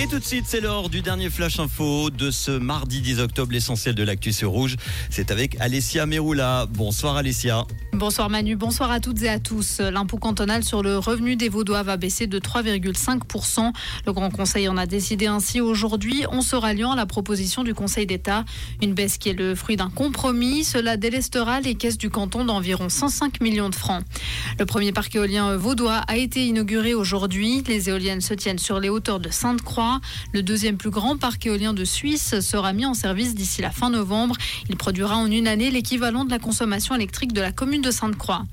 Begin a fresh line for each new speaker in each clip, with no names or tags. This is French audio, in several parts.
Et tout de suite, c'est l'heure du dernier flash info de ce mardi 10 octobre. L'essentiel de l'actu sur rouge, c'est avec Alessia Meroula. Bonsoir Alessia.
Bonsoir Manu, bonsoir à toutes et à tous. L'impôt cantonal sur le revenu des Vaudois va baisser de 3,5%. Le Grand Conseil en a décidé ainsi aujourd'hui en se ralliant à la proposition du Conseil d'État. Une baisse qui est le fruit d'un compromis. Cela délestera les caisses du canton d'environ 105 millions de francs. Le premier parc éolien vaudois a été inauguré aujourd'hui. Les éoliennes se tiennent sur les hauteurs de Sainte-Croix. Le deuxième plus grand parc éolien de Suisse sera mis en service d'ici la fin novembre. Il produira en une année l'équivalent de la consommation électrique de la commune de Sainte-Croix.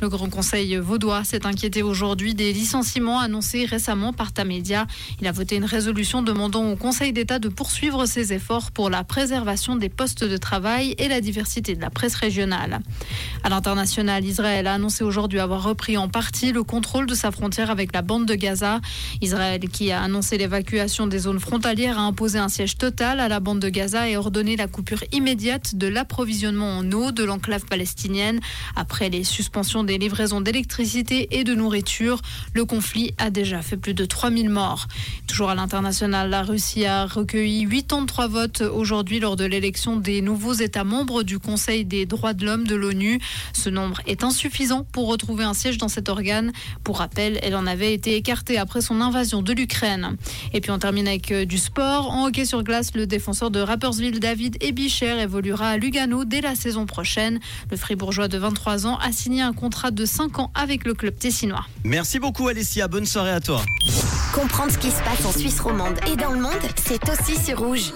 Le Grand Conseil vaudois s'est inquiété aujourd'hui des licenciements annoncés récemment par Tamedia. Il a voté une résolution demandant au Conseil d'État de poursuivre ses efforts pour la préservation des postes de travail et la diversité de la presse régionale. À l'international, Israël a annoncé aujourd'hui avoir repris en partie le contrôle de sa frontière avec la bande de Gaza. Israël qui a annoncé l'évacuation des zones frontalières a imposé un siège total à la bande de Gaza et ordonné la coupure immédiate de l'approvisionnement en eau de l'enclave palestinienne. Après les suspensions des livraisons d'électricité et de nourriture, le conflit a déjà fait plus de 3000 morts. Toujours à l'international, la Russie a recueilli 83 votes aujourd'hui lors de l'élection des nouveaux États membres du Conseil des droits de l'homme de l'ONU. Ce nombre est insuffisant pour retrouver un siège dans cet organe. Pour rappel, elle en avait été écartée après son invasion de l'Ukraine. Et puis on termine avec euh, du sport. En hockey sur glace, le défenseur de Rappersville, David Ebicher, évoluera à Lugano dès la saison prochaine. Le fribourgeois de 23 ans a signé un contrat de 5 ans avec le club tessinois.
Merci beaucoup Alessia, bonne soirée à toi.
Comprendre ce qui se passe en Suisse romande et dans le monde, c'est aussi sur rouge.